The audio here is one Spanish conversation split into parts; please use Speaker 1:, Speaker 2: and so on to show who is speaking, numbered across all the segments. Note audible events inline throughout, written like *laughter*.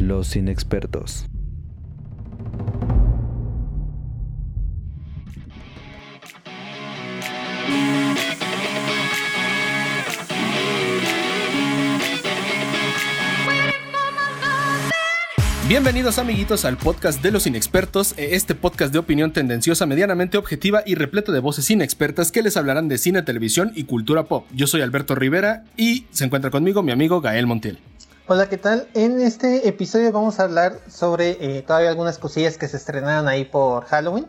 Speaker 1: Los inexpertos.
Speaker 2: Bienvenidos amiguitos al podcast de los inexpertos, eh, este podcast de opinión tendenciosa, medianamente objetiva y repleto de voces inexpertas que les hablarán de cine, televisión y cultura pop. Yo soy Alberto Rivera y se encuentra conmigo mi amigo Gael Montiel.
Speaker 3: Hola, ¿qué tal? En este episodio vamos a hablar sobre eh, todavía algunas cosillas que se estrenaron ahí por Halloween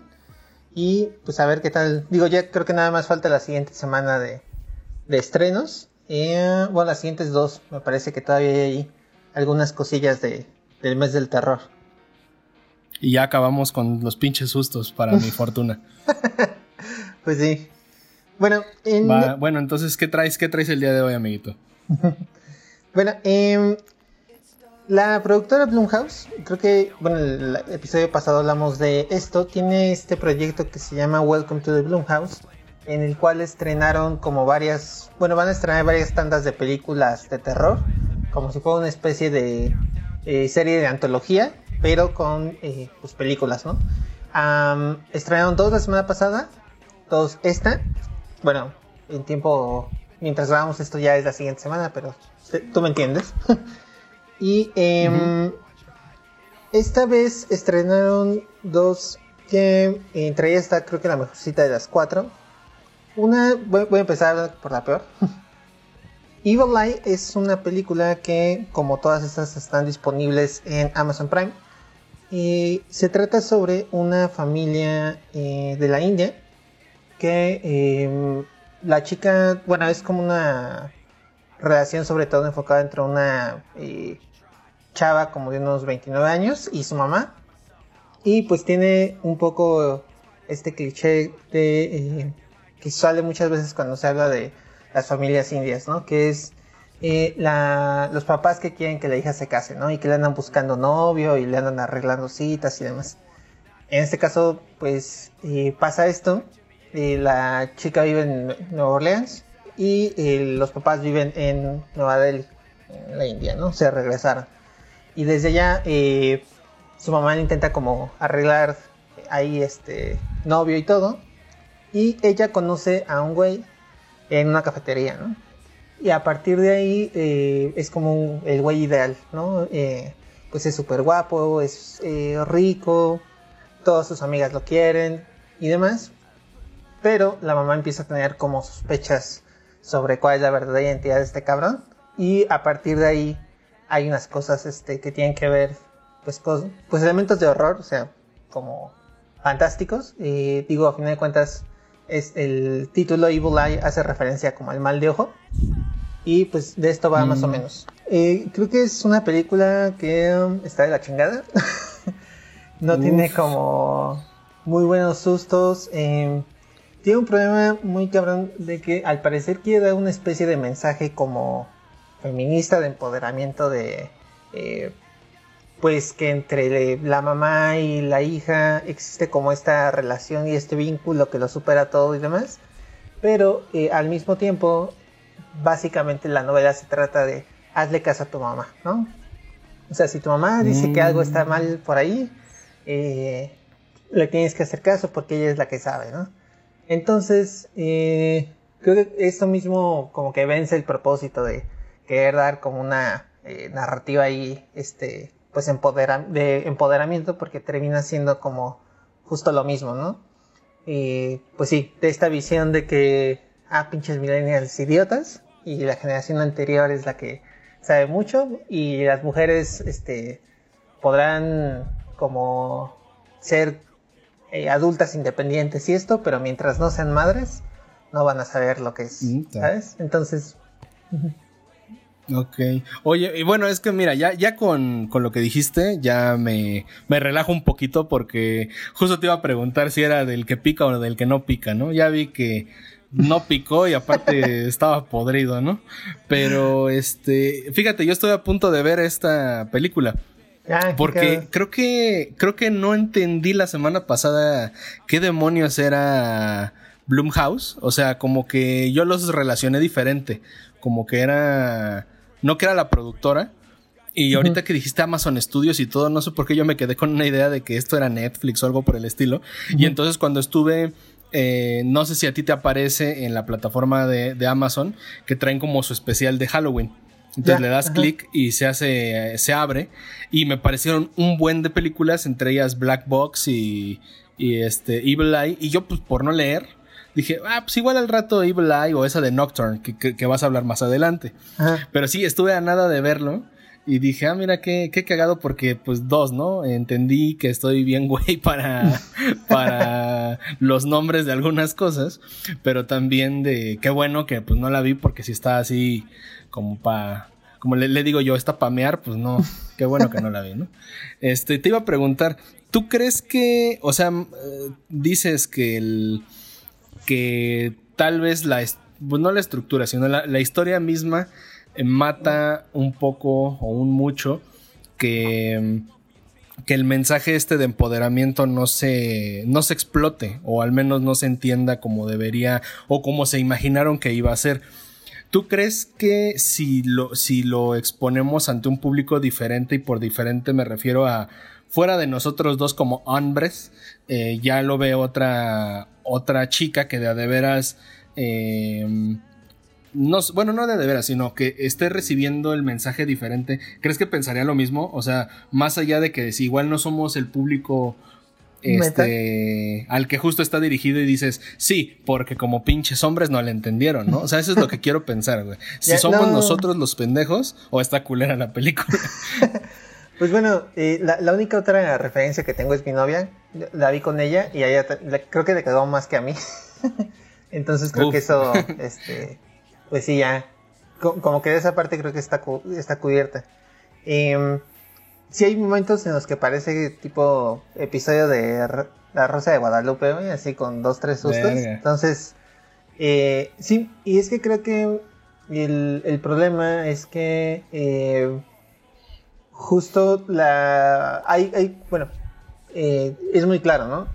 Speaker 3: y pues a ver qué tal. Digo, ya creo que nada más falta la siguiente semana de, estrenos. Eh, bueno, las siguientes dos, me parece que todavía hay ahí algunas cosillas de del mes del terror.
Speaker 2: Y ya acabamos con los pinches sustos para mi *laughs* fortuna.
Speaker 3: pues sí. Bueno,
Speaker 2: bueno, entonces, ¿qué traes, ¿qué traes el día de hoy, amiguito? *laughs*
Speaker 3: bueno, eh, la productora Blumhouse, creo que, bueno, el episodio pasado hablamos de esto, tiene este proyecto que se llama Welcome to the Blumhouse, en el cual estrenaron como varias, bueno, van a estrenar varias tandas de películas de terror, como si fuera una especie de eh, serie de antología, pero con eh, pues, películas, ¿no? estrenaron dos la semana pasada, dos esta. Bueno, en tiempo, mientras grabamos esto ya es la siguiente semana, pero tú me entiendes. *laughs* y em, esta vez estrenaron dos que entre ellas está creo que la mejorcita de las cuatro. Una, voy a empezar por la peor. *laughs* Evil Eye es una película que, como todas estas, están disponibles en Amazon Prime. Y se trata sobre una familia eh, de la India que em, la chica, bueno, es como una relación sobre todo enfocada entre una eh, chava como de unos 29 años y su mamá. Y pues tiene un poco este cliché de eh, que sale muchas veces cuando se habla de las familias indias, ¿no? Que es eh, los papás que quieren que la hija se case, ¿no? Y que le andan buscando novio y le andan arreglando citas y demás. En este caso, pues pasa esto. Eh, la chica vive en Nueva Orleans y los papás viven en Nueva Delhi, en la India, ¿no? Se regresaron. Y desde allá su mamá intenta como arreglar ahí este novio y todo. Y ella conoce a un güey en una cafetería, ¿no? Y a partir de ahí eh, es como el güey ideal, ¿no? Eh, pues es súper guapo, es eh, rico, todas sus amigas lo quieren y demás. Pero la mamá empieza a tener como sospechas sobre cuál es la verdadera identidad de este cabrón. Y a partir de ahí hay unas cosas este, que tienen que ver, pues, con, pues elementos de horror, o sea, como fantásticos. Y digo, a fin de cuentas, es el título Evil Eye hace referencia como al mal de ojo. Y pues de esto va más o mm. menos. Eh, creo que es una película que um, está de la chingada. *laughs* no tiene como muy buenos sustos. Em, tiene un problema muy cabrón de que al parecer quiere dar una especie de mensaje como feminista de empoderamiento de eh, pues que entre la mamá y la hija existe como esta relación y este vínculo que lo supera todo y demás. Pero eh, al mismo tiempo, básicamente la novela se trata de hazle caso a tu mamá, ¿no? O sea, si tu mamá dice que algo está mal por ahí, eh, le tienes que hacer caso porque ella es la que sabe, ¿no? Entonces, eh, creo que esto mismo como que vence el propósito de querer dar como una narrativa ahí, este, pues de empoderamiento porque termina siendo como justo lo mismo, ¿no? Y pues sí, de esta visión de que, ah, pinches millennials idiotas y la generación anterior es la que sabe mucho y las mujeres, este, podrán como ser eh, adultas independientes y esto, pero mientras no sean madres, no van a saber lo que es, mm, ¿sabes? Entonces...
Speaker 2: Ok. Oye, y bueno, es que mira, ya, ya con, lo que dijiste, ya me, me relajo un poquito porque justo te iba a preguntar si era del que pica o del que no pica, ¿no? Ya vi que no picó y aparte *laughs* estaba podrido, ¿no? Pero este, fíjate, yo estoy a punto de ver esta película. Porque creo que creo que no entendí la semana pasada qué demonios era Bloomhouse, o sea, como que yo los relacioné diferente, como que era no que era la productora, Y ahorita que dijiste Amazon Studios y todo, no sé por qué yo me quedé con una idea de que esto era Netflix o algo por el estilo. Y entonces cuando estuve, eh, no sé si a ti te aparece en la plataforma de, Amazon, que traen como su especial de Halloween. Entonces le das clic y se hace, se abre. Y me parecieron un buen de películas, entre ellas Black Box y, y este Evil Eye. Y yo, pues por no leer, dije, ah, pues igual al rato Evil Eye o esa de Nocturne, que, vas a hablar más adelante. Pero sí, estuve a nada de verlo. Y dije, ah, mira, qué, qué cagado porque, pues, dos, ¿no? Entendí que estoy bien *laughs* güey para, para los nombres de algunas cosas, pero también de qué bueno que, pues, no la vi porque si está así como para, como le, digo yo, está pamear, pues no, qué bueno que no la vi, ¿no? Este, te iba a preguntar, ¿tú crees que, o sea, eh, dices que el, que tal vez la, pues no la estructura, sino la, la historia misma eh, mata un poco o un mucho que, que el mensaje este de empoderamiento no se, no se explote o al menos no se entienda como debería o como se imaginaron que iba a ser. ¿Tú crees que si lo, si lo exponemos ante un público diferente y por diferente me refiero a fuera de nosotros dos como hombres, eh, ya lo ve otra, otra chica que de a de veras... Eh, no, bueno, no de, de veras, sino que esté recibiendo el mensaje diferente, ¿crees que pensaría lo mismo? O sea, más allá de que si igual no somos el público este, al que justo está dirigido y dices, sí, porque como pinches hombres no le entendieron, ¿no? O sea, eso es lo que quiero pensar, güey. *laughs* Si somos nosotros los pendejos o está culera la película. *laughs*
Speaker 3: pues bueno, eh, la, única otra referencia que tengo es mi novia. La vi con ella y ella creo que le quedó más que a mí. *laughs* Entonces creo que eso, este, pues sí, ya. Como que de esa parte creo que está, está cubierta. Eh, sí hay momentos en los que parece tipo episodio de La Rosa de Guadalupe, así con dos, tres sustos. Entonces, eh, sí, y es que creo que el, problema es que eh, justo la... Hay, hay bueno, eh, es muy claro, ¿no?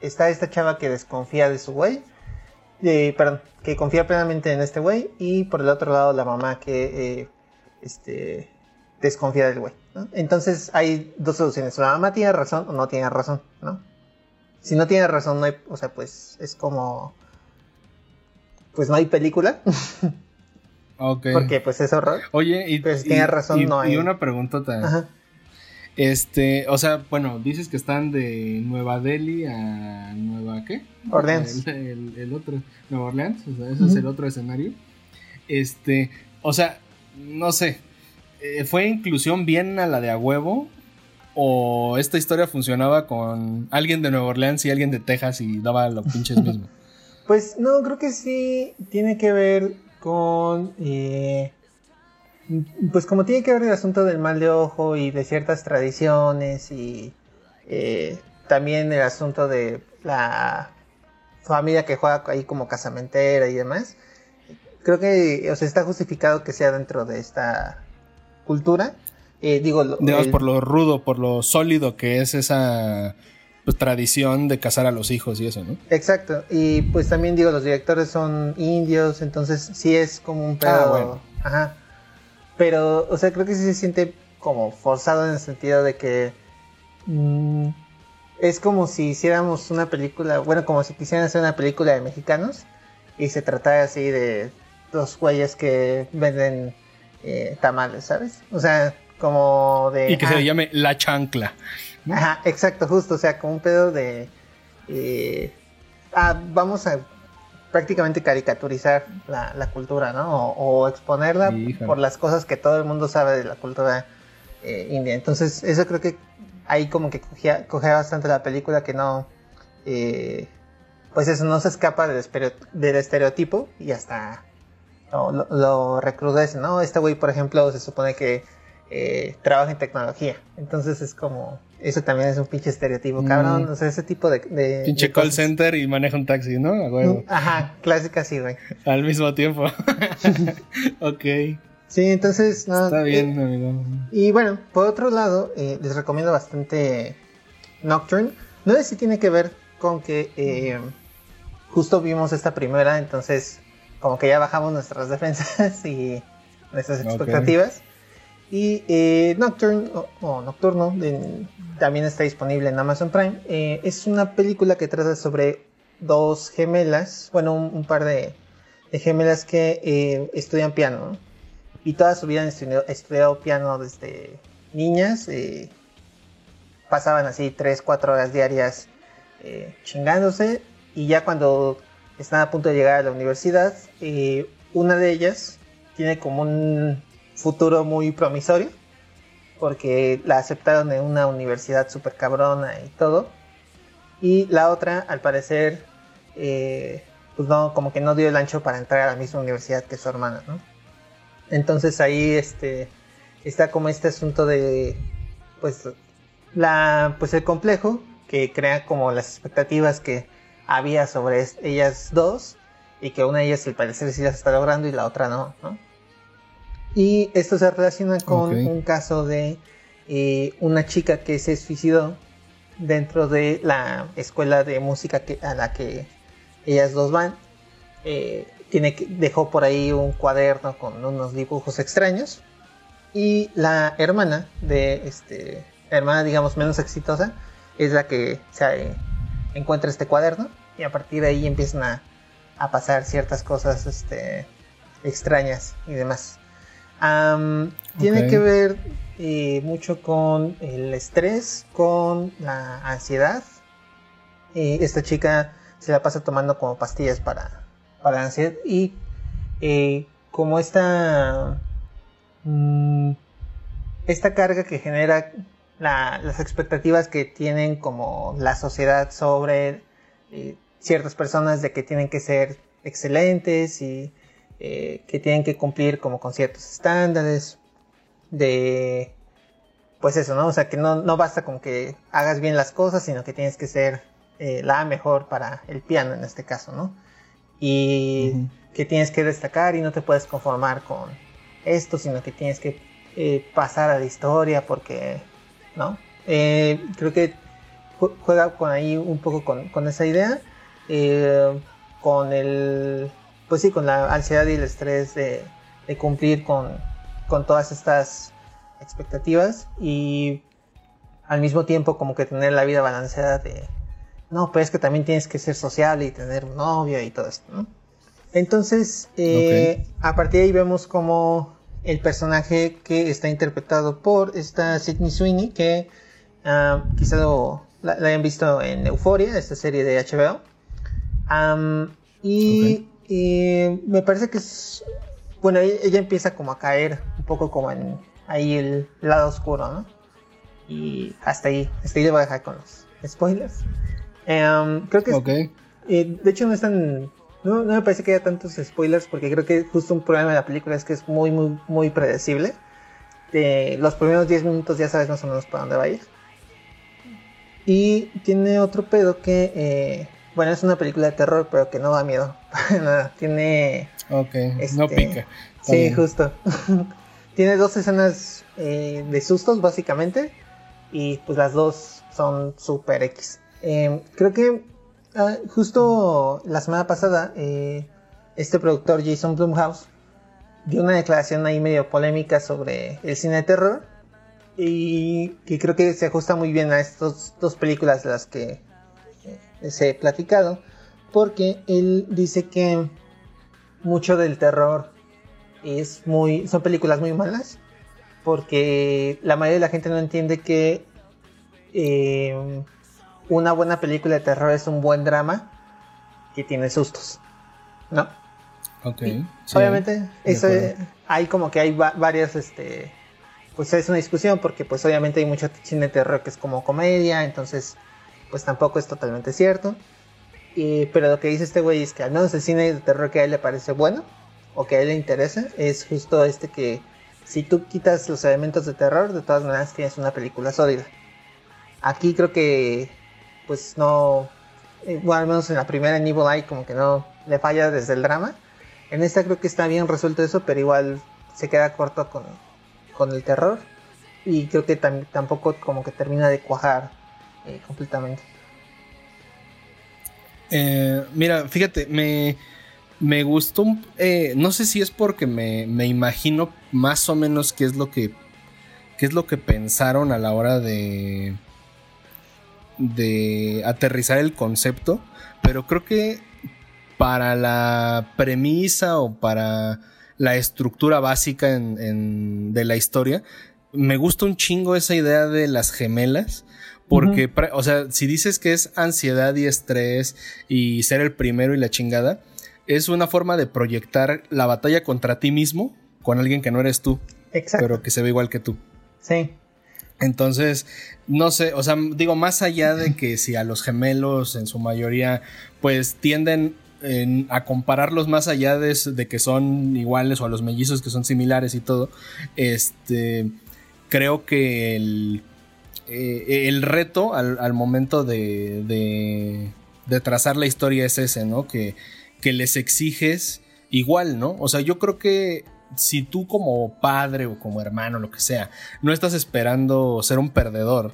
Speaker 3: Está esta chava que desconfía de su güey perdón, que confía plenamente en este güey y por el otro lado la mamá que eh, este, desconfía del güey. Entonces hay dos soluciones, la mamá tiene razón o no tiene razón, ¿no? Si no tiene razón, no hay, o sea, pues es como, pues no hay película. *laughs* Porque pues es horror.
Speaker 2: Oye, y,
Speaker 3: pues, tiene razón, no hay.
Speaker 2: Y una pregunta también. Este, o sea, bueno, dices que están de Nueva Delhi a Nueva ¿qué?
Speaker 3: Orleans.
Speaker 2: El, otro, Nueva Orleans, o sea, ese es el otro escenario. Este, o sea, no sé, eh, ¿fue inclusión bien a la de a huevo? ¿O esta historia funcionaba con alguien de Nueva Orleans y alguien de Texas y daba los pinches *laughs* mismo?
Speaker 3: Pues no, creo que sí tiene que ver con eh, pues como tiene que ver el asunto del mal de ojo y de ciertas tradiciones y eh, también el asunto de la familia que juega ahí como casamentera y demás, creo que o sea, está justificado que sea dentro de esta cultura. Eh, digo,
Speaker 2: Digamos, por lo rudo, por lo sólido que es esa pues, tradición de casar a los hijos y eso, ¿no?
Speaker 3: Exacto. Y pues también digo, los directores son indios, entonces sí es como un pedo. Ah, Ajá. Pero, o sea, creo que sí se siente como forzado en el sentido de que mm, es como si hiciéramos una película, bueno, como si quisieran hacer una película de mexicanos y se tratara así de dos güeyes que venden eh, tamales, ¿sabes? O sea, como de...
Speaker 2: Y que se llame La Chancla.
Speaker 3: Ajá, exacto, justo, o sea, como un pedo de... Eh, ah, vamos a prácticamente caricaturizar la, cultura, ¿no? O, exponerla por las cosas que todo el mundo sabe de la cultura eh, india. Entonces, eso creo que ahí como que cogía, bastante la película que no... Eh, pues eso no se escapa del, del estereotipo y hasta lo, lo, recrudece, ¿no? Este güey, por ejemplo, se supone que eh, trabaja en tecnología. Entonces es como eso también es un pinche estereotipo, cabrón. Mm. O sea, ese tipo de.
Speaker 2: pinche call center y maneja un taxi, ¿no?
Speaker 3: Mm, ajá, clásica sí, güey. *laughs*
Speaker 2: Al mismo tiempo. *laughs* ok.
Speaker 3: Sí, entonces.
Speaker 2: Está bien, eh, amigo.
Speaker 3: Y bueno, por otro lado, eh, les recomiendo bastante Nocturne. No sé si tiene que ver con que eh, justo vimos esta primera, entonces como que ya bajamos nuestras *laughs* defensas y nuestras expectativas. Y eh, Nocturne, o, Nocturno, también está disponible en Amazon Prime. Eh, es una película que trata sobre dos gemelas, bueno, un, par de, gemelas que eh, estudian piano. Y toda su vida han estudiado, piano desde niñas. pasaban así 3, 4 horas diarias chingándose. Y ya cuando están a punto de llegar a la universidad, una de ellas tiene como un futuro muy promisorio, porque la aceptaron en una universidad súper cabrona y todo. Y la otra, al parecer, eh, pues no, como que no dio el ancho para entrar a la misma universidad que su hermana. Entonces ahí este, está como este asunto de, pues, la, pues el complejo que crea como las expectativas que había sobre ellas dos y que una de ellas al parecer sí las está logrando y la otra no, ¿no? Y esto se relaciona con un caso de eh, una chica que se suicidó dentro de la escuela de música que, a la que ellas dos van. Eh, tiene que, dejó por ahí un cuaderno con unos dibujos extraños. Y la hermana de este, hermana digamos menos exitosa, es la que se encuentra este cuaderno. Y a partir de ahí empiezan a, a pasar ciertas cosas este, extrañas y demás. Tiene que ver eh, mucho con el estrés, con la ansiedad. Eh, esta chica se la pasa tomando como pastillas para, para la ansiedad. Y eh, como esta, mm, esta carga que genera las expectativas que tienen como la sociedad sobre ciertas personas de que tienen que ser excelentes y eh, que tienen que cumplir como con ciertos estándares de pues eso, ¿no? O sea, que no, no basta con que hagas bien las cosas, sino que tienes que ser eh, la mejor para el piano en este caso, ¿no? Y que tienes que destacar y no te puedes conformar con esto, sino que tienes que eh, pasar a la historia porque, ¿no? creo que juega con ahí un poco con, con esa idea, con el pues sí, con la ansiedad y el estrés de, cumplir con, todas estas expectativas y al mismo tiempo como que tener la vida balanceada de, no, pues es que también tienes que ser sociable y tener un novio y todo esto, ¿no? Entonces, eh, a partir de ahí vemos como el personaje que está interpretado por esta Sidney Sweeney, que uh, quizá la, hayan visto en Euphoria, esta serie de HBO. Y y me parece que es. Bueno, e-, ella empieza como a caer un poco como en ahí el lado oscuro, ¿no? Y hasta ahí, hasta ahí le voy a dejar con los spoilers. Em, creo que.
Speaker 2: Ok.
Speaker 3: de hecho, no están. No, no, me parece que haya tantos spoilers porque creo que justo un problema de la película es que es muy, muy, muy predecible. De los primeros 10 minutos ya sabes más o menos para dónde va a ir. Y tiene otro pedo que. Eh, bueno, es una película de terror, pero que no da miedo. *laughs* nada. Tiene.
Speaker 2: Ok, no este, pica.
Speaker 3: sí, justo. *laughs* Tiene dos escenas eh, de sustos, básicamente. Y pues las dos son super X. Em, creo que ah, justo la semana pasada, eh, este productor Jason Blumhouse dio una declaración ahí medio polémica sobre el cine de terror. Y que creo que se ajusta muy bien a estas dos películas de las que se he platicado, porque él dice que mucho del terror es muy, son películas muy malas, porque la mayoría de la gente no entiende que eh, una buena película de terror es un buen drama que tiene sustos, ¿no?
Speaker 2: Ok.
Speaker 3: obviamente, eso hay como que hay varias, este, pues es una discusión porque pues obviamente hay mucho cine de terror que es como comedia, entonces pues tampoco es totalmente cierto. Y, pero lo que dice este güey es que al menos el cine de terror que a él le parece bueno o que a él le interesa es justo este que si tú quitas los elementos de terror, de todas maneras tienes una película sólida. Aquí creo que pues no, eh, bueno, al menos en la primera en Evil Eye como que no le falla desde el drama. En esta creo que está bien resuelto eso, pero igual se queda corto con, con el terror. Y creo que tampoco como que termina de cuajar eh, completamente.
Speaker 2: Eh, mira, fíjate, me, me gustó, eh, no sé si es porque me, imagino más o menos qué es lo que qué es lo que pensaron a la hora de, de aterrizar el concepto, pero creo que para la premisa o para la estructura básica de la historia, me gusta un chingo esa idea de las gemelas. Porque, o sea, si dices que es ansiedad y estrés y ser el primero y la chingada, es una forma de proyectar la batalla contra ti mismo con alguien que no eres tú. Exacto. Pero que se ve igual que tú.
Speaker 3: Sí.
Speaker 2: Entonces, no sé, o sea, digo, más allá de que si a los gemelos en su mayoría, pues tienden a compararlos más allá de, de, que son iguales o a los mellizos que son similares y todo, este, creo que el, eh, el reto al, momento de, de, trazar la historia es ese, ¿no? Que, que les exiges igual, ¿no? O sea, yo creo que si tú como padre o como hermano, lo que sea, no estás esperando ser un perdedor,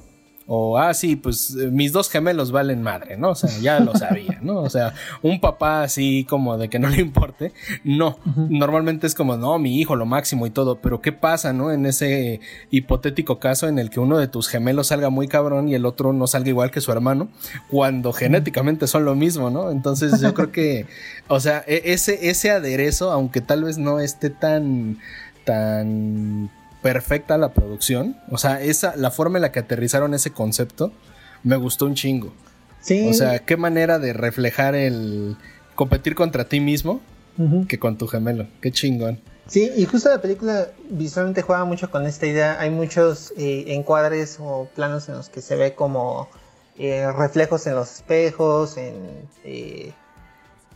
Speaker 2: o, ah, sí, pues eh, mis dos gemelos valen madre, ¿no? O sea, ya lo sabía, ¿no? O sea, un papá así como de que no le importe, no. Normalmente es como, no, mi hijo, lo máximo y todo, pero ¿qué pasa, no? En ese hipotético caso en el que uno de tus gemelos salga muy cabrón y el otro no salga igual que su hermano, cuando genéticamente son lo mismo, ¿no? Entonces yo creo que, *laughs* o sea, e-, ese, ese aderezo, aunque tal vez no esté tan, tan perfecta la producción. O sea, esa, la forma en la que aterrizaron ese concepto me gustó un chingo. Sí. O sea, qué manera de reflejar el competir contra ti mismo que con tu gemelo. Qué chingón.
Speaker 3: Sí, y justo la película visualmente juega mucho con esta idea. Hay muchos eh, encuadres o planos en los que se ve como eh, reflejos en los espejos, en, eh,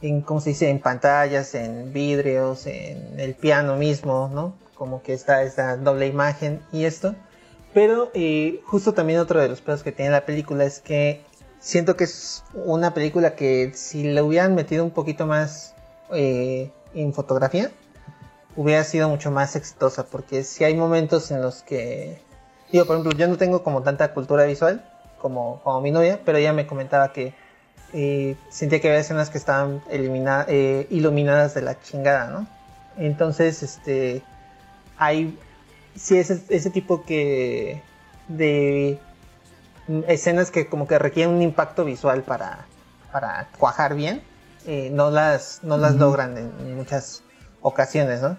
Speaker 3: en, ¿cómo se dice? En pantallas, en vidrios, en el piano mismo, ¿no? Como que está esta doble imagen y esto. Pero eh, justo también otro de los pedos que tiene la película es que siento que es una película que si le hubieran metido un poquito más eh, en fotografía, hubiera sido mucho más exitosa. Porque si hay momentos en los que, digo, por ejemplo, yo no tengo como tanta cultura visual como, como mi novia, pero ella me comentaba que eh, sentía que había escenas que estaban iluminadas de la chingada, ¿no? Entonces, este, hay sí ese, ese tipo que de escenas que como que requieren un impacto visual para, para cuajar bien, eh, no las, no las logran en, muchas ocasiones, ¿no?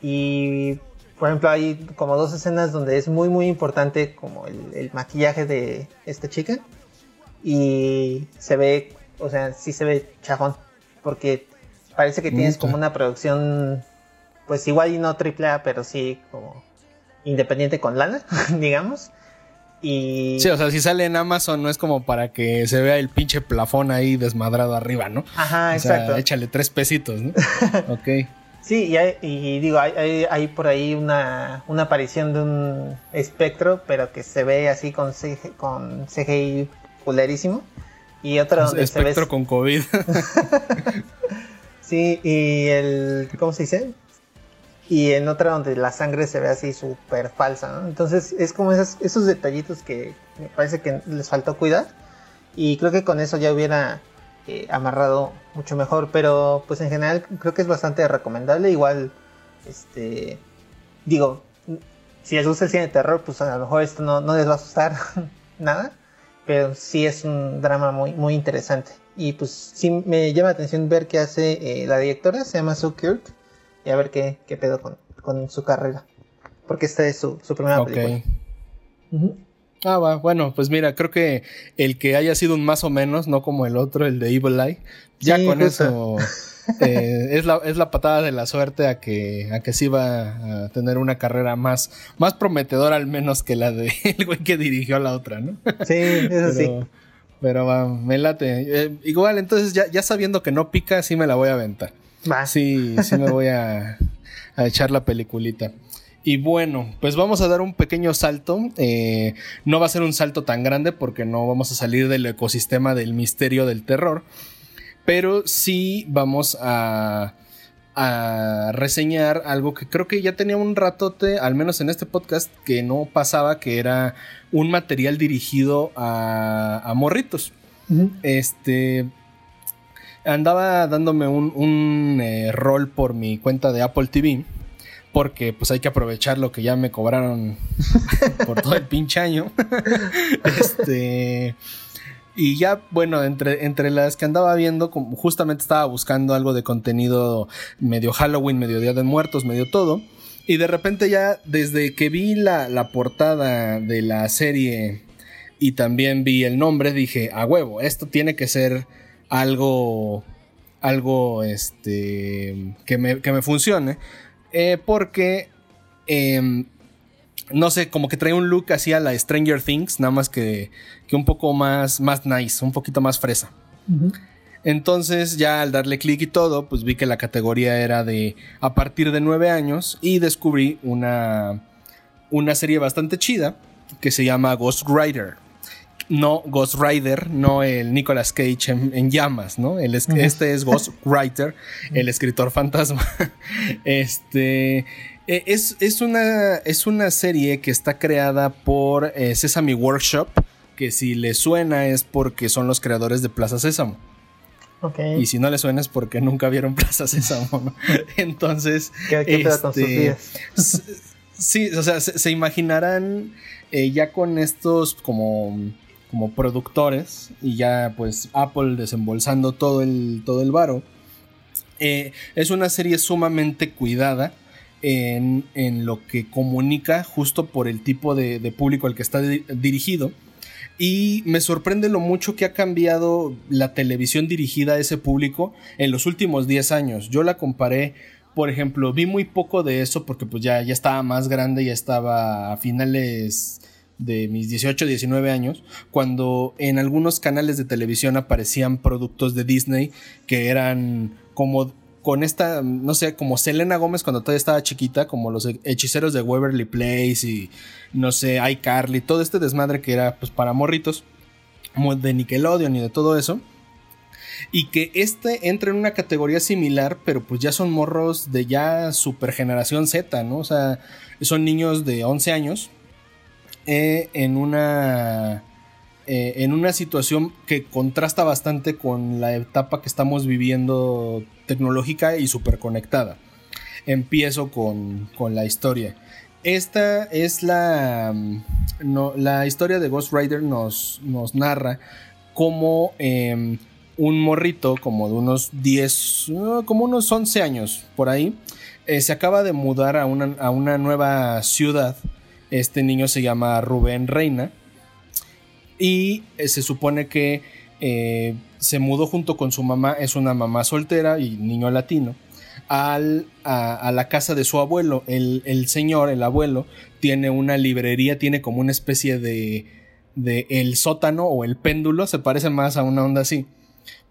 Speaker 3: Y por ejemplo hay como dos escenas donde es muy muy importante como el, maquillaje de esta chica y se ve, o sea, sí se ve chafón, porque parece que tienes como una producción pues igual y no triple A, pero sí como independiente con lana, *laughs* digamos. Y...
Speaker 2: Sí, o sea, si sale en Amazon no es como para que se vea el pinche plafón ahí desmadrado arriba, ¿no?
Speaker 3: Ajá, exacto.
Speaker 2: échale tres pesitos, ¿no? *laughs* ok.
Speaker 3: Sí, y, y digo, hay, hay, por ahí una, una, aparición de un espectro, pero que se ve así con, CGI, con CGI culerísimo. Y otra donde
Speaker 2: espectro se ve... con COVID. *laughs*
Speaker 3: sí, y el... ¿Cómo se dice? Y en otra donde la sangre se ve así súper falsa, ¿no? Entonces es como esos detallitos que me parece que les faltó cuidar y creo que con eso ya hubiera eh, amarrado mucho mejor, pero pues en general creo que es bastante recomendable, igual, este, digo, si les gusta el cine de terror, pues a lo mejor esto no, les va a asustar *laughs* nada, pero sí es un drama muy, muy interesante. Y pues sí me llama la atención ver qué hace eh, la directora, se llama Sue Kirk y a ver qué, qué pedo con, su carrera. Porque esta es su, primera película.
Speaker 2: Ah, va, bueno, pues mira, creo que el que haya sido un más o menos, no como el otro, el de Evil Eye, ya con eso eh, es, la, es la patada de la suerte a que, a que sí va a tener una carrera más, más prometedora al menos que la de *laughs* el güey que dirigió a la otra, ¿no?
Speaker 3: Sí, eso sí.
Speaker 2: Pero va, me late. Eh, igual, entonces ya, ya sabiendo que no pica, sí me la voy a aventar. Sí, sí me voy a, echar la peliculita. Y bueno, pues vamos a dar un pequeño salto. Eh, no va a ser un salto tan grande porque no vamos a salir del ecosistema del misterio del terror. Pero sí vamos a, a reseñar algo que creo que ya tenía un ratote, al menos en este podcast, que no pasaba, que era un material dirigido a, a morritos. Este andaba dándome un, eh, rol por mi cuenta de Apple TV porque pues hay que aprovechar lo que ya me cobraron *laughs* por todo el pinche año. *laughs* este. Y ya, bueno, entre, entre las que andaba viendo, justamente estaba buscando algo de contenido medio Halloween, medio Día de Muertos, medio todo. Y de repente ya, desde que vi la, la portada de la serie y también vi el nombre, dije, a huevo, esto tiene que ser algo, algo, este, que me, que me funcione. Eh, porque, em, no sé, como que trae un look así a la Stranger Things, nada más que, que un poco más, más nice, un poquito más fresa. Entonces ya al darle clic y todo, pues vi que la categoría era de a partir de 9 años y descubrí una, una serie bastante chida que se llama Ghost Rider no Ghost Rider, no el Nicolas Cage en, llamas, ¿no? este es Ghost *laughs* Writer, el escritor fantasma. *laughs* este e, es, una, es una serie que está creada por eh, Sesame Workshop, que si le suena es porque son los creadores de Plaza Sésamo. Okay. Y si no le suena es porque nunca vieron *laughs* Plaza Sésamo, Entonces. ¿Qué, qué este, Sí, o sea, se, imaginarán eh, ya con estos como como productores y ya pues Apple desembolsando todo el, todo el varo. Eh, es una serie sumamente cuidada en, lo que comunica justo por el tipo de, público al que está dirigido. Y me sorprende lo mucho que ha cambiado la televisión dirigida a ese público en los últimos 10 años. Yo la comparé, por ejemplo, vi muy poco de eso porque pues ya, ya estaba más grande, ya estaba a finales de mis 18, 19 años, cuando en algunos canales de televisión aparecían productos de Disney que eran como con esta, no sé, como Selena Gómez cuando todavía estaba chiquita, como los hechiceros de Waverly Place y no sé, iCarly, todo este desmadre que era pues para morritos, de Nickelodeon y de todo eso. Y que este entra en una categoría similar, pero pues ya son morros de ya super generación Z, ¿no? O sea, son niños de 11 años eh, en una. Eh, en una situación que contrasta bastante con la etapa que estamos viviendo tecnológica y súper conectada. Empiezo con, la historia. Esta es la. No, la historia de Ghost Rider nos, nos narra cómo em, un morrito, como de unos 10, como unos 11 años por ahí, eh, se acaba de mudar a una, a una nueva ciudad este niño se llama Rubén Reina y eh, se supone que eh, se mudó junto con su mamá, es una mamá soltera y niño latino, al, a, la casa de su abuelo. El, el, señor, el abuelo, tiene una librería, tiene como una especie de, de el sótano o el péndulo, se parece más a una onda así.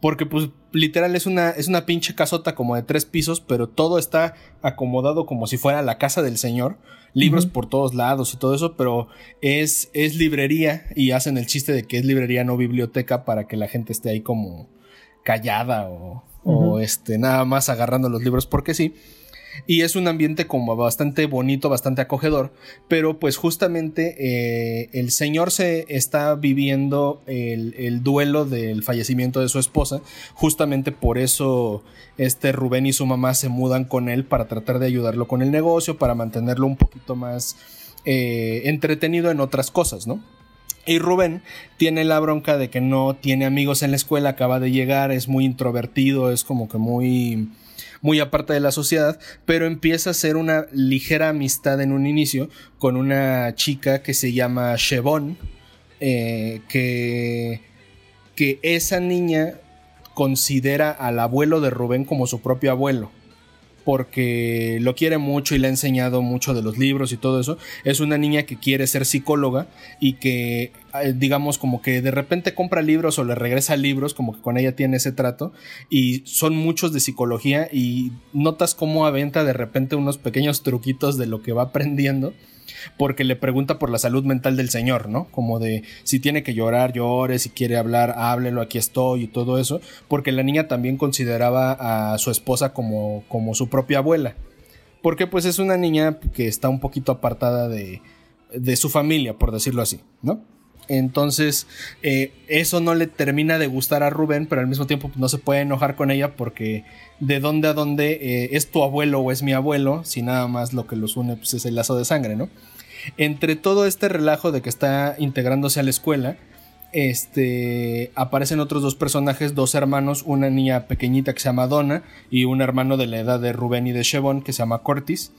Speaker 2: Porque pues literal es una, es una pinche casota como de tres pisos, pero todo está acomodado como si fuera la casa del señor libros por todos lados y todo eso, pero es, es librería y hacen el chiste de que es librería, no biblioteca, para que la gente esté ahí como callada o, o este, nada más agarrando los libros porque sí. Y es un ambiente como bastante bonito, bastante acogedor, pero pues justamente eh, el señor se está viviendo el, duelo del fallecimiento de su esposa, justamente por eso este Rubén y su mamá se mudan con él para tratar de ayudarlo con el negocio, para mantenerlo un poquito más eh, entretenido en otras cosas, ¿no? Y Rubén tiene la bronca de que no tiene amigos en la escuela, acaba de llegar, es muy introvertido, es como que muy muy aparte de la sociedad, pero empieza a ser una ligera amistad en un inicio con una chica que se llama Chevon, eh, que, que esa niña considera al abuelo de Rubén como su propio abuelo porque lo quiere mucho y le ha enseñado mucho de los libros y todo eso. Es una niña que quiere ser psicóloga y que, eh, digamos, como que de repente compra libros o le regresa libros, como que con ella tiene ese trato. Y son muchos de psicología y notas cómo aventa de repente unos pequeños truquitos de lo que va aprendiendo porque le pregunta por la salud mental del señor, ¿no? Como de si tiene que llorar, llore, si quiere hablar, háblelo, aquí estoy y todo eso, porque la niña también consideraba a su esposa como, como su propia abuela, porque pues es una niña que está un poquito apartada de, de su familia, por decirlo así, ¿no? Entonces, eh, eso no le termina de gustar a Rubén, pero al mismo tiempo no se puede enojar con ella porque de dónde a dónde eh, es tu abuelo o es mi abuelo, si nada más lo que los une pues, es el lazo de sangre, ¿no? Entre todo este relajo de que está integrándose a la escuela, este, aparecen otros dos personajes, dos hermanos, una niña pequeñita que se llama Donna y un hermano de la edad de Rubén y de Chevon que se llama Cortis.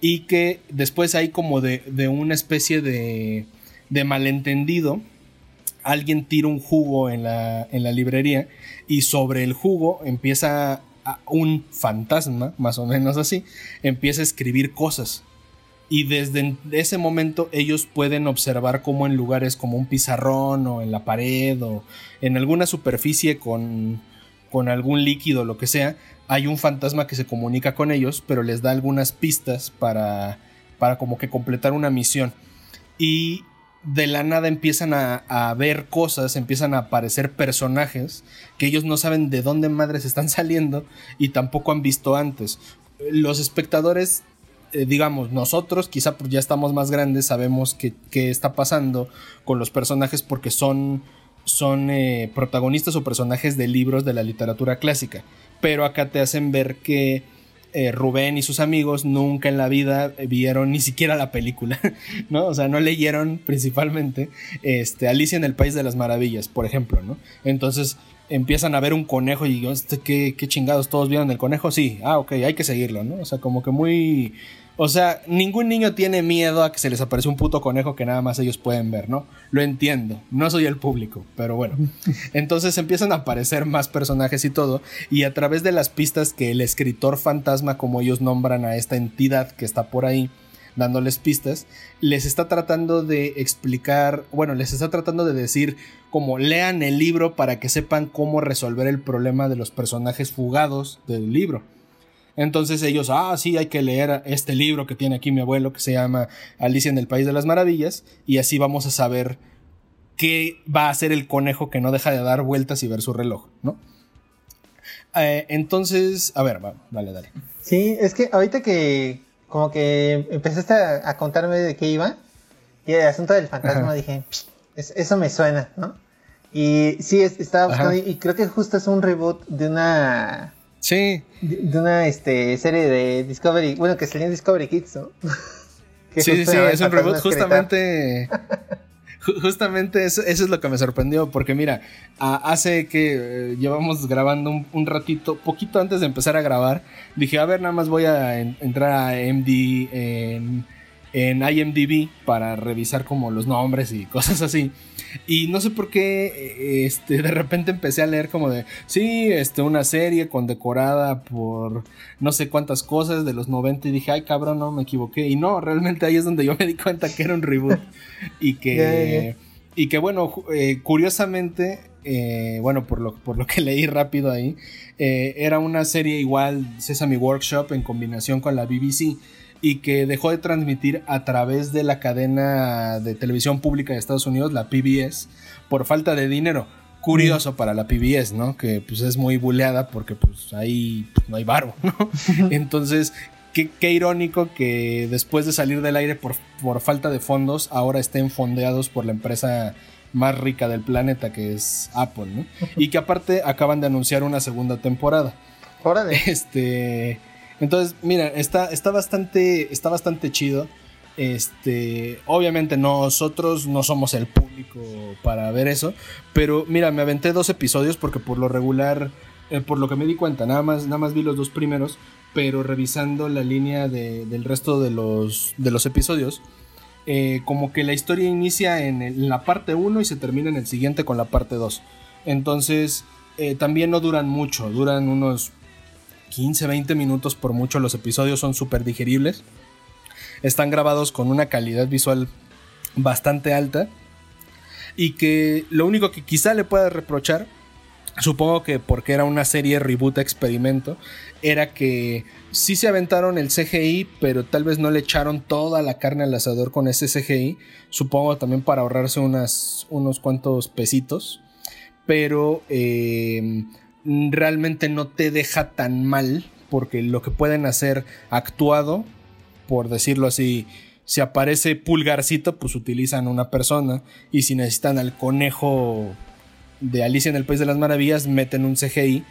Speaker 2: Y que después hay como de, una especie de, de malentendido. Alguien tira un jugo en la, en la librería y sobre el jugo empieza un fantasma, más o menos así, empieza a escribir cosas y desde ese momento ellos pueden observar cómo en lugares como un pizarrón o en la pared o en alguna superficie con, con algún líquido, lo que sea, hay un fantasma que se comunica con ellos, pero les da algunas pistas para, para como que completar una misión. Y de la nada empiezan a, a, ver cosas, empiezan a aparecer personajes que ellos no saben de dónde madres están *laughs* saliendo y tampoco han visto antes. Los espectadores eh, digamos, nosotros quizá ya estamos más grandes, sabemos qué, está pasando con los personajes porque son, son eh, protagonistas o personajes de libros de la literatura clásica. Pero acá te hacen ver que eh, Rubén y sus amigos nunca en la vida vieron ni siquiera la película, *laughs* ¿no? O sea, no leyeron principalmente este, Alicia en el País de las Maravillas, por ejemplo, ¿no? Entonces empiezan a ver un conejo y este, ¿qué, qué chingados todos vieron el conejo? Sí, ah, ok, hay que seguirlo, ¿no? O sea, como que muy o sea, ningún niño tiene miedo a que se les aparezca un puto conejo que nada más ellos pueden ver, ¿no? Lo entiendo, no soy el público, pero bueno. *laughs* Entonces empiezan a aparecer más personajes y todo, y a través de las pistas que el escritor fantasma, como ellos nombran a esta entidad que está por ahí, dándoles pistas, les está tratando de explicar, bueno, les está tratando de decir como lean el libro para que sepan cómo resolver el problema de los personajes fugados del libro. Entonces ellos, ah, sí, hay que leer este libro que tiene aquí mi abuelo que se llama Alicia en el País de las Maravillas y así vamos a saber qué va a hacer el conejo que no deja de dar vueltas y ver su reloj, ¿no? Eh, entonces, a ver, dale, dale.
Speaker 3: Sí, es que ahorita que como que empezaste a, contarme de qué iba y el asunto del fantasma dije, eso me suena, ¿no? Y sí, estaba buscando y creo que justo es un reboot de una
Speaker 2: Sí.
Speaker 3: De, una este, serie de Discovery, bueno, que salió en Discovery Kids, ¿no? *laughs*
Speaker 2: sí, sí, sí, es un reboot justamente... *laughs* justamente eso, es lo que me sorprendió, porque mira, hace que eh, llevamos grabando un, ratito, poquito antes de empezar a grabar, dije, a ver, nada más voy a entrar a MD en, en IMDB para revisar como los nombres y cosas así. Y no sé por qué, eh, este, de repente empecé a leer como de, sí, este, una serie condecorada por no sé cuántas cosas de los 90 y dije, ay cabrón, no, me equivoqué. Y no, realmente ahí es donde yo me di cuenta que era un reboot. y que, *laughs* y que bueno, eh, curiosamente, eh, bueno, por lo, por lo que leí rápido ahí, era una serie igual, Sesame Workshop, en combinación con la BBC y que dejó de transmitir a través de la cadena de televisión pública de Estados Unidos, la PBS, por falta de dinero. Curioso mm. para la PBS, ¿no? Que pues es muy buleada porque pues ahí pues, no hay barbo, ¿no? *laughs* Entonces, qué, irónico que después de salir del aire por, por falta de fondos, ahora estén fondeados por la empresa más rica del planeta que es Apple, ¿no? *laughs* Y que aparte acaban de anunciar una segunda temporada.
Speaker 3: Órale.
Speaker 2: Este entonces, mira, está, está, bastante, está bastante chido. Este, obviamente nosotros no somos el público para ver eso, pero mira, me aventé dos episodios porque por lo regular, eh, por lo que me di cuenta, nada más, nada más vi los dos primeros, pero revisando la línea del resto de los, de los episodios, eh, como que la historia inicia en, la parte 1 y se termina en el siguiente con la parte 2. Entonces, eh, también no duran mucho, duran unos 15, 20 minutos por mucho. Los episodios son súper digeribles. Están grabados con una calidad visual bastante alta. Y que lo único que quizá le pueda reprochar, supongo que porque era una serie reboot experimento, era que sí se aventaron el CGI, pero tal vez no le echaron toda la carne al asador con ese CGI. Supongo también para ahorrarse unos cuantos pesitos. Pero eh, realmente no te deja tan mal porque lo que pueden hacer actuado, por decirlo así, Si aparece pulgarcito, pues utilizan una persona. Y si necesitan al conejo de Alicia en el País de las Maravillas, meten un CGI.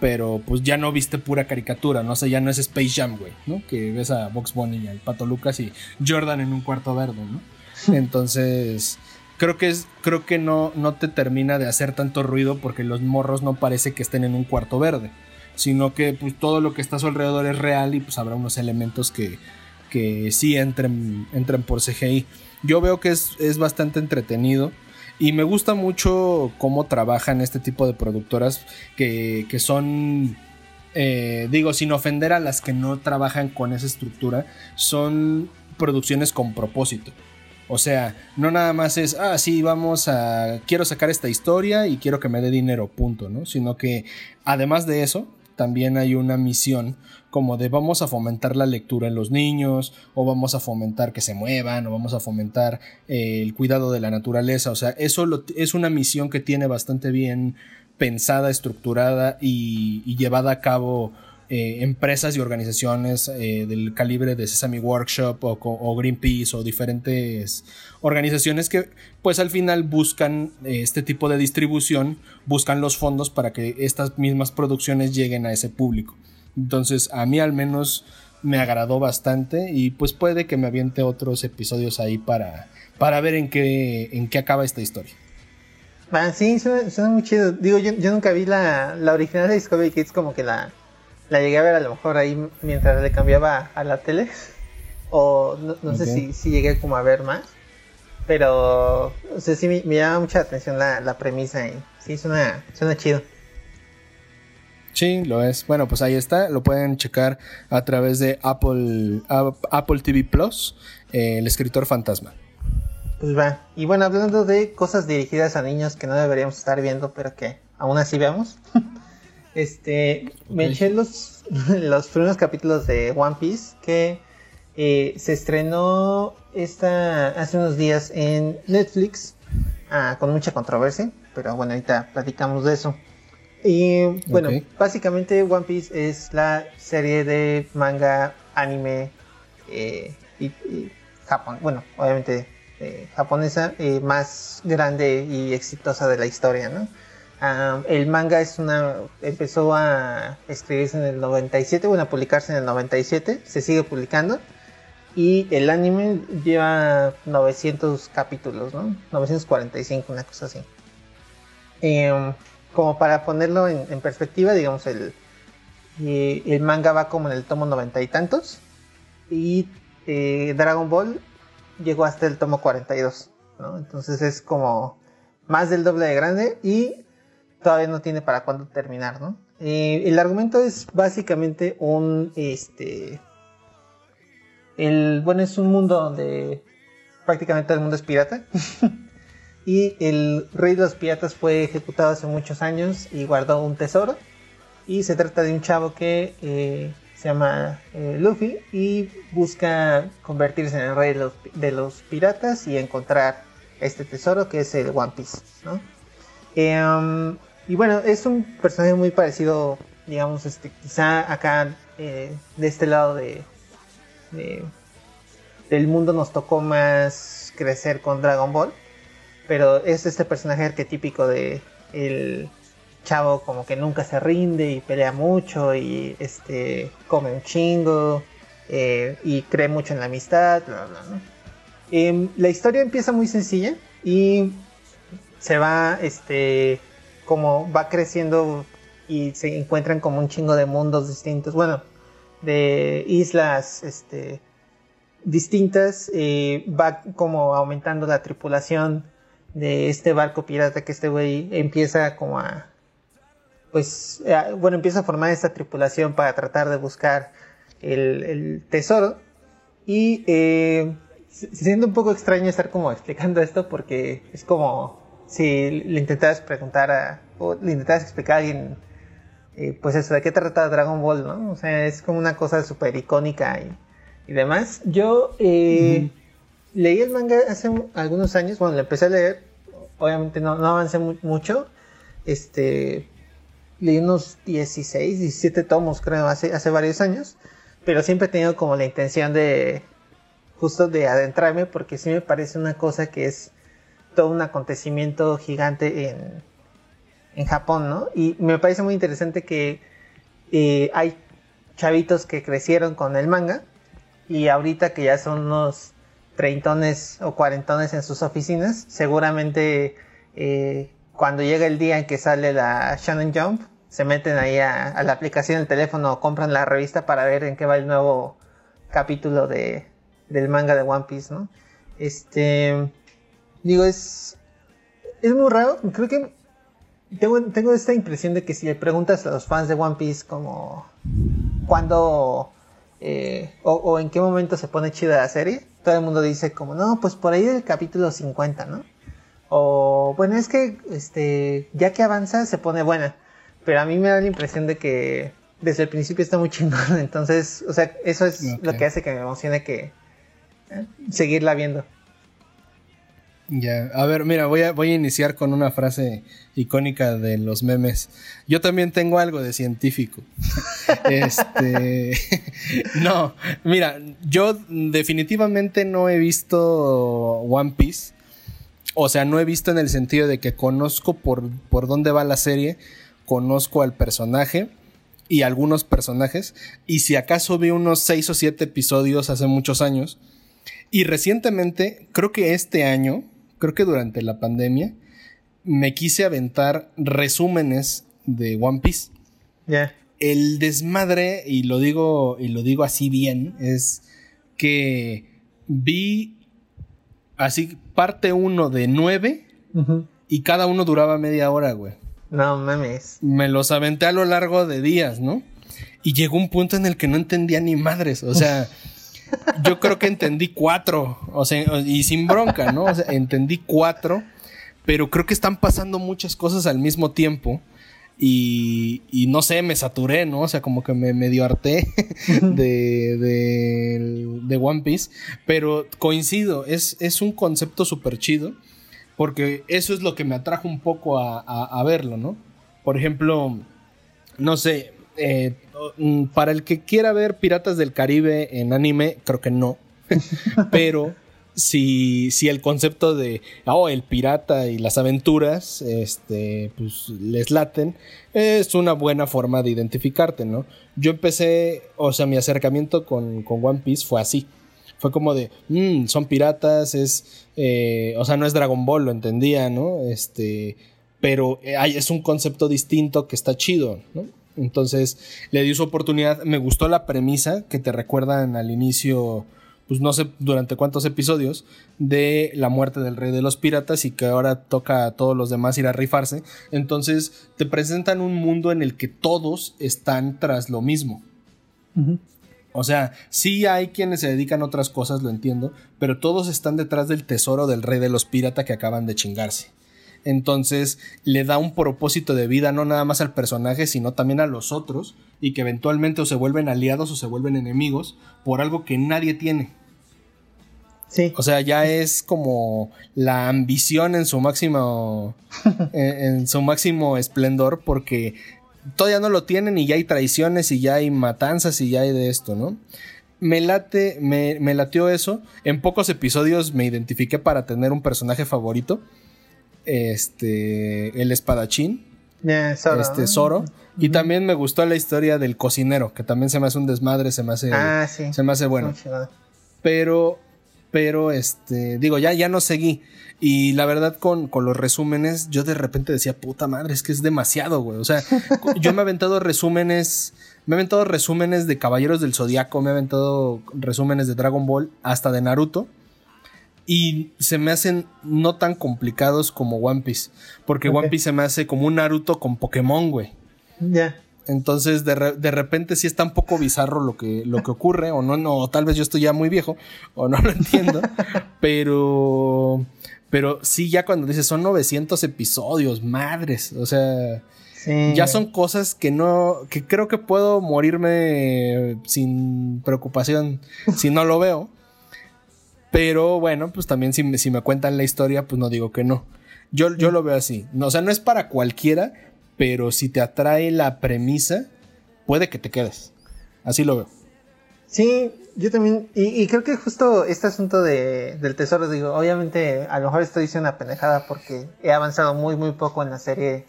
Speaker 2: Pero pues ya no viste pura caricatura, no sé, ya no es Space Jam, güey, ¿no? Que ves a Box Bunny y al Pato Lucas y Jordan en un cuarto verde, ¿no? *laughs* Entonces, creo que es creo que no no te termina de hacer tanto ruido porque los morros no parece que estén en un cuarto verde, sino que pues todo lo que está a su alrededor es real y pues habrá unos elementos que que sí entren entren por CGI. Yo veo que es, es bastante entretenido. Y me gusta mucho cómo trabajan este tipo de productoras que, que son, eh, digo, sin ofender a las que no trabajan con esa estructura, son producciones con propósito. O sea, no nada más es, ah, sí, vamos a, quiero sacar esta historia y quiero que me dé dinero, punto, ¿no? Sino que además de eso, también hay una misión como de vamos a fomentar la lectura en los niños, o vamos a fomentar que se muevan, o vamos a fomentar eh, el cuidado de la naturaleza. O sea, eso es una misión que tiene bastante bien pensada, estructurada y llevada a cabo eh, empresas y organizaciones eh, del calibre de Sesame Workshop o, Greenpeace o diferentes organizaciones que pues al final buscan eh, este tipo de distribución, buscan los fondos para que estas mismas producciones lleguen a ese público. Entonces a mí al menos me agradó bastante y pues puede que me aviente otros episodios ahí para, para ver en qué, en qué acaba esta historia.
Speaker 3: Ah, sí, suena, muy chido. Digo, yo, nunca vi la, la original de Discovery Kids como que la, la llegué a ver a lo mejor ahí mientras le cambiaba a la tele. O no, sé si, si, llegué como a ver más. Pero, o sea, sí me, llama mucha atención la, premisa y sí, suena, suena chido.
Speaker 2: Sí, lo es. Bueno, pues ahí está. Lo pueden checar a través de Apple, Apple TV Plus, eh, el escritor fantasma.
Speaker 3: Pues va. Y bueno, hablando de cosas dirigidas a niños que no deberíamos estar viendo, pero que aún así veamos. *laughs* Este, me eché los, *laughs* los primeros capítulos de One Piece que eh, se estrenó esta, hace unos días en Netflix ah, con mucha controversia, pero bueno, ahorita platicamos de eso. Y bueno, básicamente One Piece es la serie de manga, anime eh, y, Japón, bueno, obviamente eh, japonesa más grande y exitosa de la historia, ¿no? El manga es una empezó a escribirse en el 97, bueno, a publicarse en el 97, se sigue publicando. Y el anime lleva 900 capítulos, ¿no? 945, una cosa así. Em, como para ponerlo en, perspectiva, digamos, el, eh, el manga va como en el tomo noventa y tantos. Y eh, Dragon Ball llegó hasta el tomo 42, ¿no? Entonces es como más del doble de grande. Y todavía no tiene para cuándo terminar, ¿no? Eh, el argumento es básicamente un, este, el, bueno, es un mundo donde prácticamente todo el mundo es pirata. *laughs* y el rey de los piratas fue ejecutado hace muchos años y guardó un tesoro. Y se trata de un chavo que eh, se llama eh, Luffy y busca convertirse en el rey de los, de los, piratas y encontrar este tesoro que es el One Piece, ¿no? Um, y bueno, es un personaje muy parecido, digamos, este, quizá acá eh, de este lado de, del mundo nos tocó más crecer con Dragon Ball, pero es este personaje arquetípico de el chavo como que nunca se rinde y pelea mucho y este come un chingo eh, y cree mucho en la amistad. Em, la historia empieza muy sencilla y se va este como va creciendo y se encuentran como un chingo de mundos distintos, bueno, de islas este, distintas, va como aumentando la tripulación de este barco pirata que este güey empieza como a, pues, bueno, empieza a formar esta tripulación para tratar de buscar el, tesoro. Y eh, se siente un poco extraño estar como explicando esto porque es como si le intentabas preguntar a, o le intentabas explicar a alguien, eh, pues eso, ¿de qué trata Dragon Ball, no? O sea, es como una cosa súper icónica y, demás. Yo eh, leí el manga hace algunos años, bueno, lo empecé a leer, obviamente no, no avancé mucho, este, leí unos 16, 17 tomos creo, hace, hace varios años, pero siempre he tenido como la intención de justo de adentrarme porque sí me parece una cosa que es todo un acontecimiento gigante en, en Japón, ¿no? Y me parece muy interesante que eh, hay chavitos que crecieron con el manga y ahorita que ya son unos treintones o cuarentones en sus oficinas, seguramente eh, cuando llega el día en que sale la Shannon Jump, se meten ahí a, la aplicación del teléfono o compran la revista para ver en qué va el nuevo capítulo de, del manga de One Piece, ¿no? Este, digo, es, es muy raro, creo que tengo, tengo esta impresión de que si le preguntas a los fans de One Piece como cuándo eh, o, en qué momento se pone chida la serie, todo el mundo dice como, no, pues por ahí del capítulo 50, ¿no? O bueno, es que este, ya que avanza se pone buena. Pero a mí me da la impresión de que desde el principio está muy chingón. *laughs* Entonces, o sea, eso es lo que hace que me emocione que eh, seguirla viendo.
Speaker 2: Ya, a ver, mira, voy a, voy a iniciar con una frase icónica de los memes. Yo también tengo algo de científico. *laughs* este. *laughs* no, mira, yo definitivamente no he visto One Piece. O sea, no he visto en el sentido de que conozco por, por dónde va la serie, conozco al personaje y algunos personajes. Y si acaso vi unos seis o siete episodios hace muchos años. Y recientemente, creo que este año, creo que durante la pandemia, me quise aventar resúmenes de One Piece.
Speaker 3: Ya.
Speaker 2: El desmadre, y lo digo, y lo digo así bien, es que vi así parte uno de nueve y cada uno duraba media hora, güey.
Speaker 3: No mames.
Speaker 2: Me los aventé a lo largo de días, ¿no? Y llegó un punto en el que no entendía ni madres. O sea, *laughs* yo creo que entendí cuatro. O sea, y sin bronca, ¿no? O sea, entendí cuatro. Pero creo que están pasando muchas cosas al mismo tiempo. Y, y, no sé, me saturé, ¿no? O sea, como que me medio harté de, de, de, One Piece. Pero coincido, es, es un concepto súper chido. Porque eso es lo que me atrajo un poco a, a, verlo, ¿no? Por ejemplo, no sé, eh, mm, para el que quiera ver Piratas del Caribe en anime, creo que no. *laughs* Pero si, si el concepto de oh, el pirata y las aventuras este, pues, les laten, es una buena forma de identificarte, ¿no? Yo empecé, o sea, mi acercamiento con, con One Piece fue así. Fue como de, mmm, son piratas, es, eh, o sea, no es Dragon Ball, lo entendía, ¿no? Este, pero eh, es un concepto distinto que está chido, ¿no? Entonces le di su oportunidad, me gustó la premisa que te recuerdan al inicio pues no sé durante cuántos episodios, de la muerte del rey de los piratas y que ahora toca a todos los demás ir a rifarse. Entonces te presentan un mundo en el que todos están tras lo mismo. O sea, sí hay quienes se dedican a otras cosas, lo entiendo, pero todos están detrás del tesoro del rey de los piratas que acaban de chingarse. Entonces le da un propósito de vida no nada más al personaje, sino también a los otros, y que eventualmente o se vuelven aliados o se vuelven enemigos por algo que nadie tiene.
Speaker 3: Sí.
Speaker 2: O sea, ya es como la ambición en su máximo. *laughs* en, su máximo esplendor. Porque todavía no lo tienen y ya hay traiciones y ya hay matanzas y ya hay de esto, ¿no? Me late, me, me latió eso. En pocos episodios me identifiqué para tener un personaje favorito este, el espadachín. Este, Zoro. Y también me gustó la historia del cocinero, que también se me hace un desmadre, se me hace,
Speaker 3: ah,
Speaker 2: se me hace bueno. Pero, pero, este, digo, ya, ya no seguí. Y la verdad, con, con, los resúmenes, yo de repente decía, puta madre, es que es demasiado, güey. O sea, *laughs* yo me he aventado resúmenes, me he aventado resúmenes de Caballeros del Zodiaco, me he aventado resúmenes de Dragon Ball, hasta de Naruto y se me hacen no tan complicados como One Piece. Porque One Piece se me hace como un Naruto con Pokémon, güey.
Speaker 3: Ya.
Speaker 2: Entonces, de, repente sí está un poco bizarro lo que, lo que ocurre, o no, no, tal vez yo estoy ya muy viejo, o no lo entiendo, *laughs* pero, pero sí, ya cuando dices son 900 episodios, madres, o sea, ya son cosas que no, que creo que puedo morirme sin preocupación si no lo veo. Pero bueno, pues también si me, si me cuentan la historia, pues no digo que no. Yo, yo lo veo así. No, o sea, no es para cualquiera, pero si te atrae la premisa, puede que te quedes. Así lo veo.
Speaker 3: Sí, yo también, y, creo que justo este asunto de, del tesoro, digo, obviamente a lo mejor estoy diciendo una pendejada porque he avanzado muy, muy poco en la serie,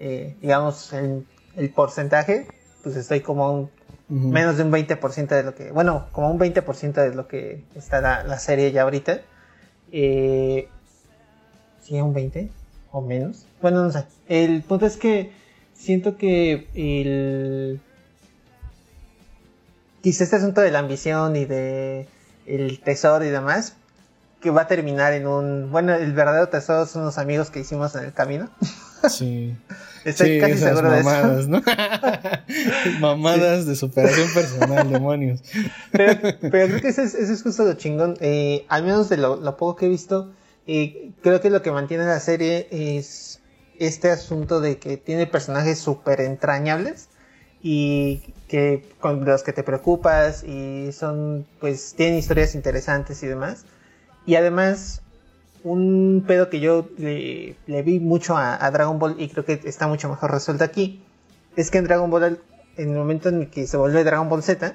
Speaker 3: eh, digamos, el, porcentaje, pues estoy como un, menos de un 20% de lo que, bueno, como un 20% de lo que está la, serie ya ahorita. Eh, ¿Sí, un 20? ¿O menos? Bueno, no sé. El punto es que siento que el quizá este asunto de la ambición y de el tesoro y demás, que va a terminar en un, bueno, el verdadero tesoro son los amigos que hicimos en el camino. *laughs*
Speaker 2: Sí. *laughs* Estoy casi seguro mamadas, de eso. ¿no? *laughs* *laughs* mamadas de superación personal, demonios.
Speaker 3: Pero, creo que ese es, justo lo chingón. Eh, al menos de lo, poco que he visto, eh, creo que lo que mantiene la serie es este asunto de que tiene personajes súper entrañables y que con los que te preocupas y son pues tienen historias interesantes y demás y además un pedo que yo le, vi mucho a, Dragon Ball y creo que está mucho mejor resuelto aquí es que en Dragon Ball en el momento en que se vuelve Dragon Ball Z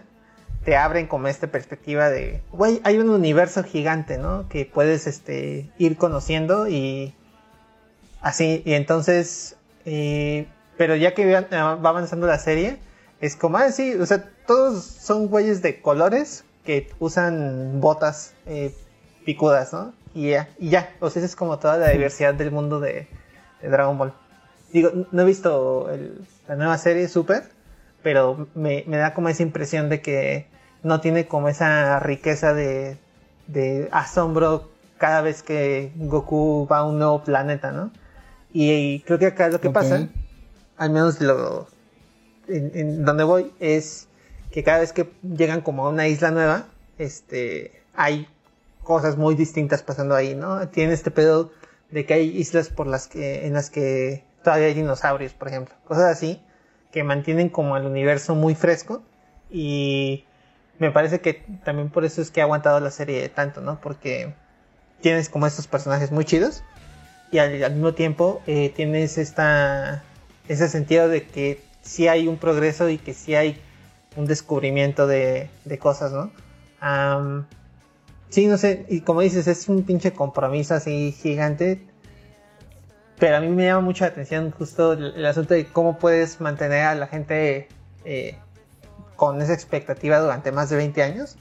Speaker 3: te abren como esta perspectiva de güey hay un universo gigante no que puedes este ir conociendo y así y entonces eh, pero ya que va avanzando la serie, es como, ah, sí, o sea, todos son güeyes de colores que usan botas eh, picudas, ¿no? Y ya, y ya, o sea, esa es como toda la diversidad del mundo de, Dragon Ball. Digo, no he visto la nueva serie Super, pero me, da como esa impresión de que no tiene como esa riqueza de, asombro cada vez que Goku va a un nuevo planeta, ¿no? Y, creo que acá lo que pasa al menos lo, en, donde voy, es que cada vez que llegan como a una isla nueva, este, hay cosas muy distintas pasando ahí, ¿no? Tiene este pedo de que hay islas por las que, en las que todavía hay dinosaurios, por ejemplo, cosas así, que mantienen como el universo muy fresco y me parece que también por eso es que ha aguantado la serie tanto, ¿no? Porque tienes como estos personajes muy chidos y al, mismo tiempo eh, tienes esta ese sentido de que sí hay un progreso y que sí hay un descubrimiento de, cosas, ¿no? Sí, no sé, y como dices, es un pinche compromiso así gigante. Pero a mí me llama mucho la atención justo el, asunto de cómo puedes mantener a la gente eh, con esa expectativa durante más de 20 años.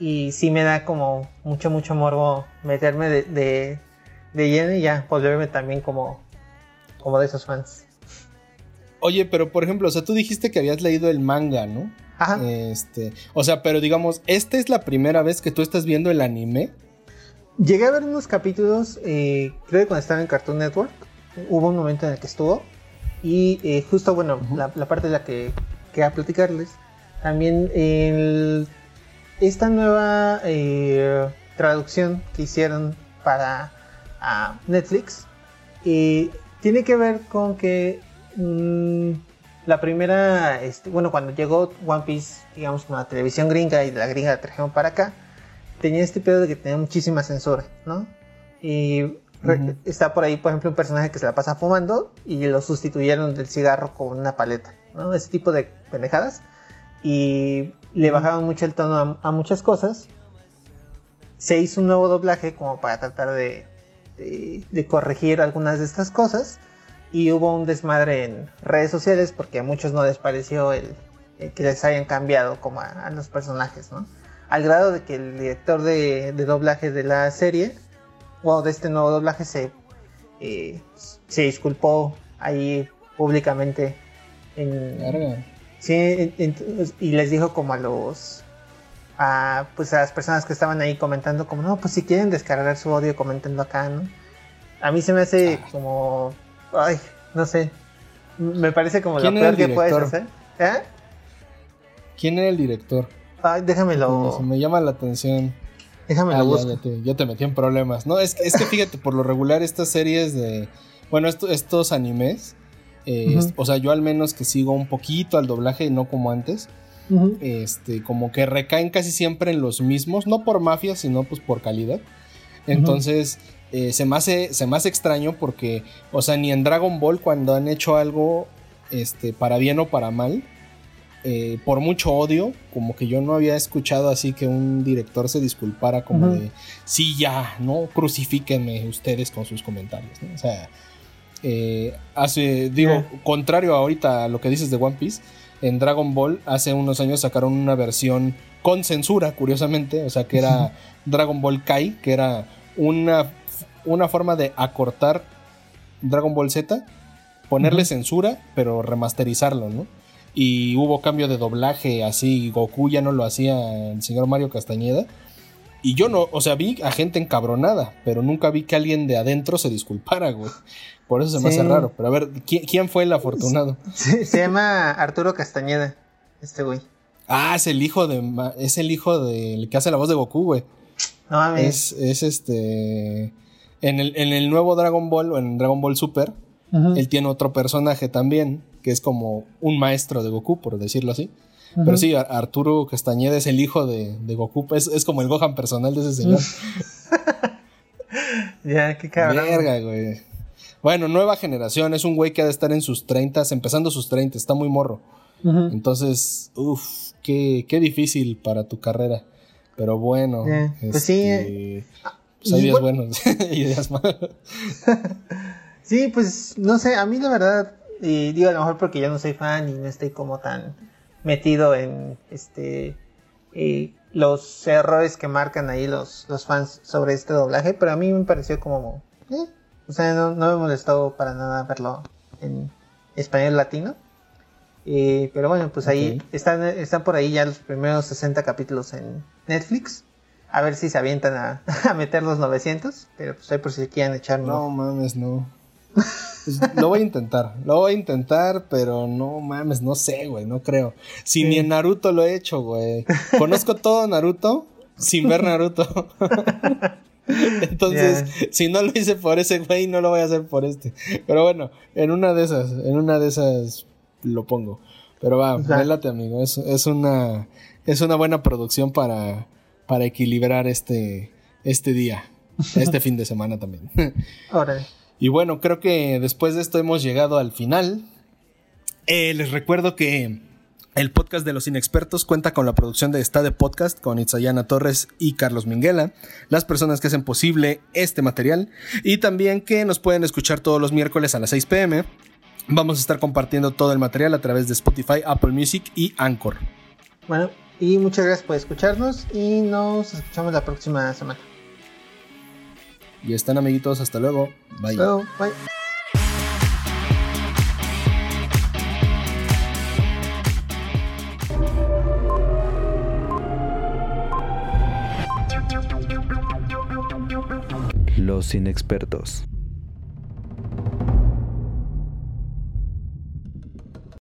Speaker 3: Y sí me da como mucho, mucho morbo meterme de, de, lleno y ya volverme también como, como de esos fans.
Speaker 2: Oye, pero por ejemplo, o sea, tú dijiste que habías leído el manga, ¿no? Ajá. Este, o sea, pero digamos, ¿esta es la primera vez que tú estás viendo el anime?
Speaker 3: Llegué a ver unos capítulos, eh, creo que cuando estaba en Cartoon Network, hubo un momento en el que estuvo, y eh, justo, bueno, la, parte de la que quería platicarles, también esta nueva eh, traducción que hicieron para Netflix, tiene que ver con que Mm, la primera, este, bueno, cuando llegó One Piece, digamos, con la televisión gringa y la gringa la trajeron para acá, tenía este pedo de que tenía muchísima censura, ¿no? Y está por ahí, por ejemplo, un personaje que se la pasa fumando y lo sustituyeron del cigarro con una paleta, ¿no? Ese tipo de pendejadas. Y le bajaban mucho el tono a, muchas cosas. Se hizo un nuevo doblaje como para tratar de, de corregir algunas de estas cosas y hubo un desmadre en redes sociales porque a muchos no les pareció el, que les hayan cambiado como a, los personajes, ¿no? Al grado de que el director de, doblaje de la serie, o de este nuevo doblaje, se, eh, se disculpó ahí públicamente. En, sí, y les dijo como a los a, pues a las personas que estaban ahí comentando como no pues si quieren descargar su audio comentando acá no a mí se me hace ah. como Ay, no sé. Me parece como lo peor que puedes hacer. ¿Eh?
Speaker 2: ¿Quién era el director?
Speaker 3: Ay, déjamelo.
Speaker 2: me llama la atención.
Speaker 3: Déjamelo
Speaker 2: ah, ya, te, metí en problemas. No, es, que fíjate, por lo regular estas series de. Bueno, estos animes. Eh, o sea, yo al menos que sigo un poquito al doblaje, no como antes. Este, como que recaen casi siempre en los mismos, no por mafia, sino pues por calidad. Entonces, eh, se, me hace, se me hace extraño porque, o sea, ni en Dragon Ball cuando han hecho algo este, para bien o para mal, eh, por mucho odio, como que yo no había escuchado así que un director se disculpara como de, sí, ya, no crucifíquenme ustedes con sus comentarios. O sea, eh, hace, digo, contrario ahorita a lo que dices de One Piece, en Dragon Ball hace unos años sacaron una versión con censura, curiosamente, o sea, que era Dragon Ball Kai, que era una, una forma de acortar Dragon Ball Z, ponerle censura, pero remasterizarlo, ¿no? y hubo cambio de doblaje así, Goku ya no lo hacía el señor Mario Castañeda. Y yo no, o sea, vi a gente encabronada, pero nunca vi que alguien de adentro se disculpara, güey. Por eso se me hace raro. Pero a ver, ¿quién, fue el afortunado?
Speaker 3: Se, llama Arturo Castañeda, este güey.
Speaker 2: Ah, es el hijo de. Es el hijo del que hace la voz de Goku, güey. No mames. Es, este. En el, en el nuevo Dragon Ball o en Dragon Ball Super, él tiene otro personaje también que es como un maestro de Goku, por decirlo así. Pero sí, Arturo Castañeda es el hijo de, Goku, es, es, como el Gohan personal de ese señor. *laughs*
Speaker 3: ya, qué cabrón.
Speaker 2: Verga, güey. Bueno, nueva generación, es un güey que ha de estar en sus 30, empezando sus 30, está muy morro. Entonces, uff, qué, qué, difícil para tu carrera. Pero bueno,
Speaker 3: pues sí.
Speaker 2: Pues hay días buenos *laughs* y días malos. *laughs*
Speaker 3: sí, pues no sé, a mí la verdad y digo a lo mejor porque yo no soy fan y no estoy como tan metido en este eh, los errores que marcan ahí los, los fans sobre este doblaje, pero a mí me pareció como, eh, o sea, no, me molestó para nada verlo en español latino. Eh, pero bueno, pues ahí están, están por ahí ya los primeros 60 capítulos en Netflix. A ver si se avientan a, *laughs* a meter los 900, pero pues ahí por si quieren echarme.
Speaker 2: No mames, no. Pues, lo voy a intentar, lo voy a intentar, pero no mames, no sé, güey, no creo. Si ni en Naruto lo he hecho, güey. Conozco todo Naruto sin ver Naruto. *laughs* Entonces, si no lo hice por ese güey, no lo voy a hacer por este. Pero bueno, en una de esas, en una de esas lo pongo. Pero va, vélate, amigo. Es, es, una, es una buena producción para, para equilibrar este, este día, este fin de semana también. *laughs*
Speaker 3: Órale.
Speaker 2: Y bueno, creo que después de esto hemos llegado al final. Eh, les recuerdo que el podcast de los inexpertos cuenta con la producción de Estade Podcast con Itzayana Torres y Carlos Minguela, las personas que hacen posible este material, y también que nos pueden escuchar todos los miércoles a las 6 pm. Vamos a estar compartiendo todo el material a través de Spotify, Apple Music y Anchor.
Speaker 3: Bueno, y muchas gracias por escucharnos y nos escuchamos la próxima semana.
Speaker 2: Y están amiguitos, hasta luego. Bye.
Speaker 3: bye.
Speaker 1: Los inexpertos.